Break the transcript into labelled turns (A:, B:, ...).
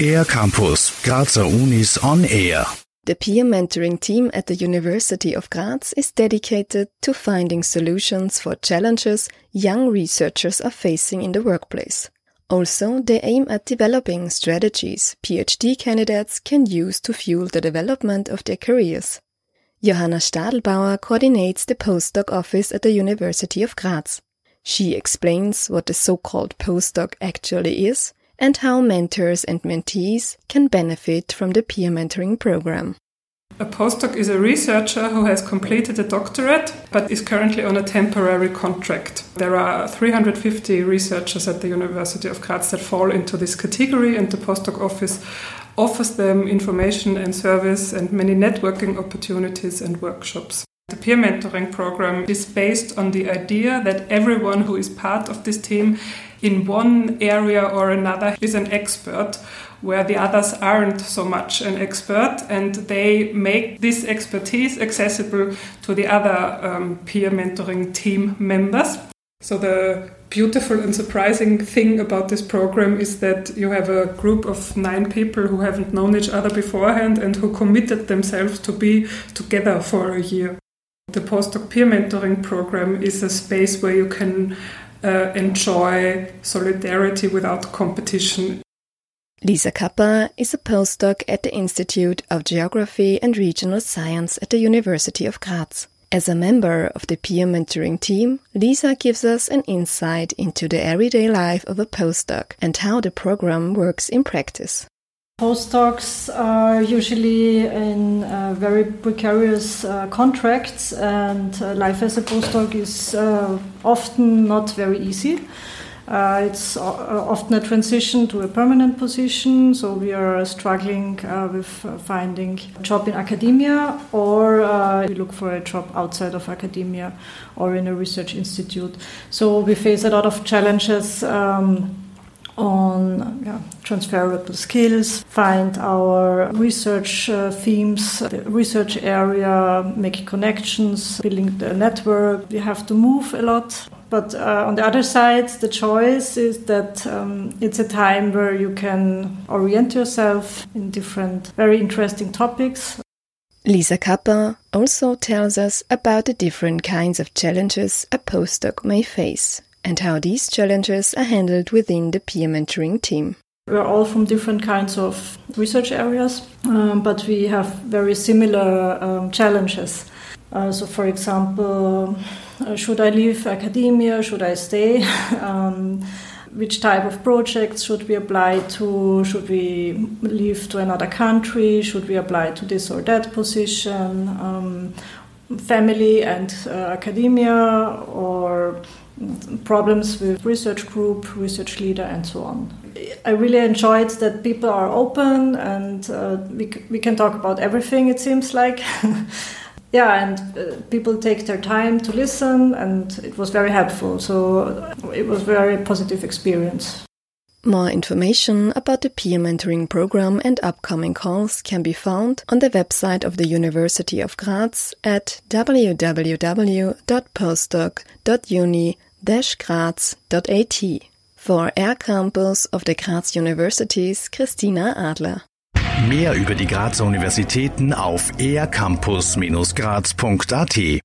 A: Air Campus, Grazer Unis on Air.
B: The peer mentoring team at the University of Graz is dedicated to finding solutions for challenges young researchers are facing in the workplace. Also, they aim at developing strategies PhD candidates can use to fuel the development of their careers. Johanna Stadelbauer coordinates the postdoc office at the University of Graz. She explains what the so-called postdoc actually is and how mentors and mentees can benefit from the peer mentoring program.
C: A postdoc is a researcher who has completed a doctorate but is currently on a temporary contract. There are 350 researchers at the University of Graz that fall into this category, and the postdoc office offers them information and service and many networking opportunities and workshops. The peer mentoring program is based on the idea that everyone who is part of this team in one area or another is an expert where the others aren't so much an expert and they make this expertise accessible to the other um, peer mentoring team members. So, the beautiful and surprising thing about this program is that you have a group of nine people who haven't known each other beforehand and who committed themselves to be together for a year. The postdoc peer mentoring program is a space where you can uh, enjoy solidarity without competition.
B: Lisa Kappa is a postdoc at the Institute of Geography and Regional Science at the University of Graz. As a member of the peer mentoring team, Lisa gives us an insight into the everyday life of a postdoc and how the program works in practice.
D: Postdocs are usually in uh, very precarious uh, contracts, and uh, life as a postdoc is uh, often not very easy. Uh, it's uh, often a transition to a permanent position, so we are struggling with finding a job in academia, or we look for a job outside of academia or in a research institute. So we face a lot of challenges. Um, on yeah, transferable skills, find our research uh, themes, the research area, make connections, building the network. We have to move a lot. But uh, on the other side, the choice is that um, it's a time where you can orient yourself in different, very interesting topics.
B: Lisa Kappa also tells us about the different kinds of challenges a postdoc may face and how these challenges are handled within the peer mentoring team.
D: We're all from different kinds of research areas, um, but we have very similar um, challenges. Uh, so, for example, uh, should I leave academia? Should I stay? um, which type of projects should we apply to? Should we leave to another country? Should we apply to this or that position? Um, family and uh, academia, or problems with research group, research leader, and so on. I really enjoyed that people are open and uh, we, we can talk about everything, it seems like. yeah, and uh, people take their time to listen, and it was very helpful. So it was very positive experience.
B: More information about the peer mentoring program and upcoming calls can be found on the website of the University of Graz at www.postdoc.uni-graz.at. For Air Campus of the Graz Universities Christina Adler.
A: Mehr über die Grazer Universitäten auf aircampus-graz.at